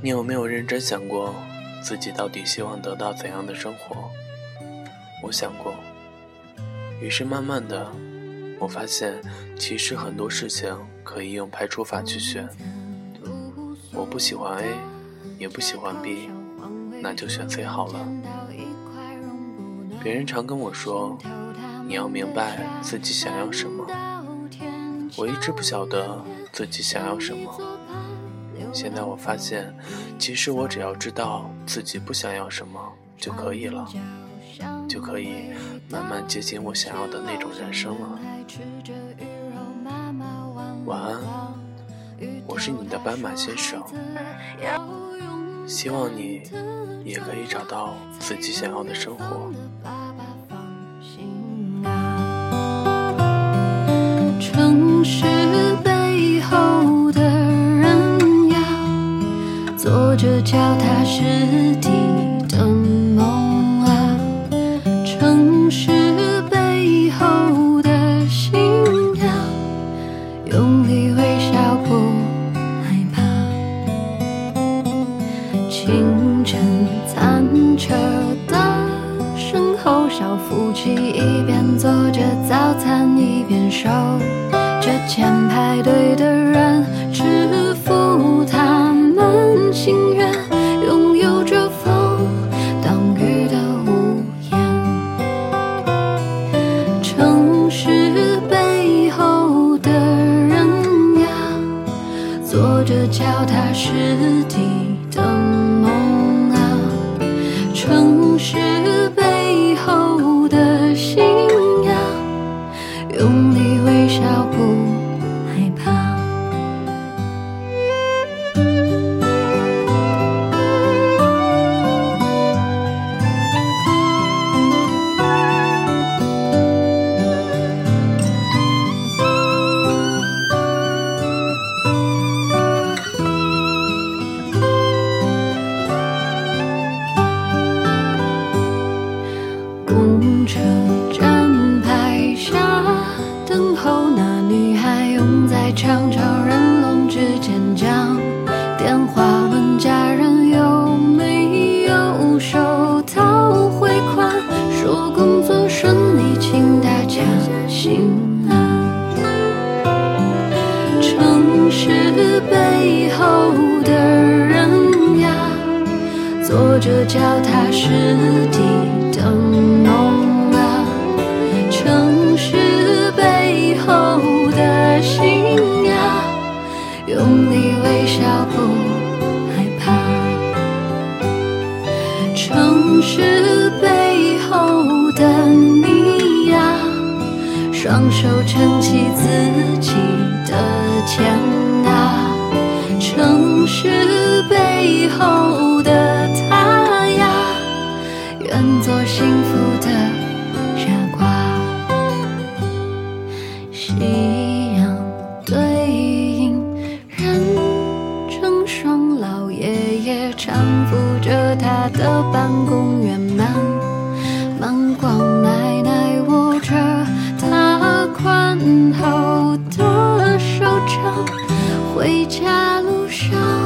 你有没有认真想过，自己到底希望得到怎样的生活？我想过，于是慢慢的，我发现其实很多事情可以用排除法去选。我不喜欢 A，也不喜欢 B，那就选 C 好了。别人常跟我说，你要明白自己想要什么。我一直不晓得自己想要什么。现在我发现，其实我只要知道自己不想要什么就可以了，就可以慢慢接近我想要的那种人生了。晚安，我是你的斑马先生。希望你也可以找到自己想要的生活。做着脚踏实地的梦啊，城市背后的信仰，用力微笑不害怕。清晨餐车的身后，小夫妻一边做着早餐，一边守着前排队的人，这脚踏实地的梦啊，城市背后的星常常人龙之间讲电话问家人有没有收到汇款，说工作顺利，请大家心安。城市背后的人呀，做着脚踏实地用力微笑，不害怕。城市背后的你呀，双手撑起自己的天啊。城市背后的他呀，愿做幸福的搀扶着他的办公员们，忙光奶奶握着他宽厚的手掌，回家路上。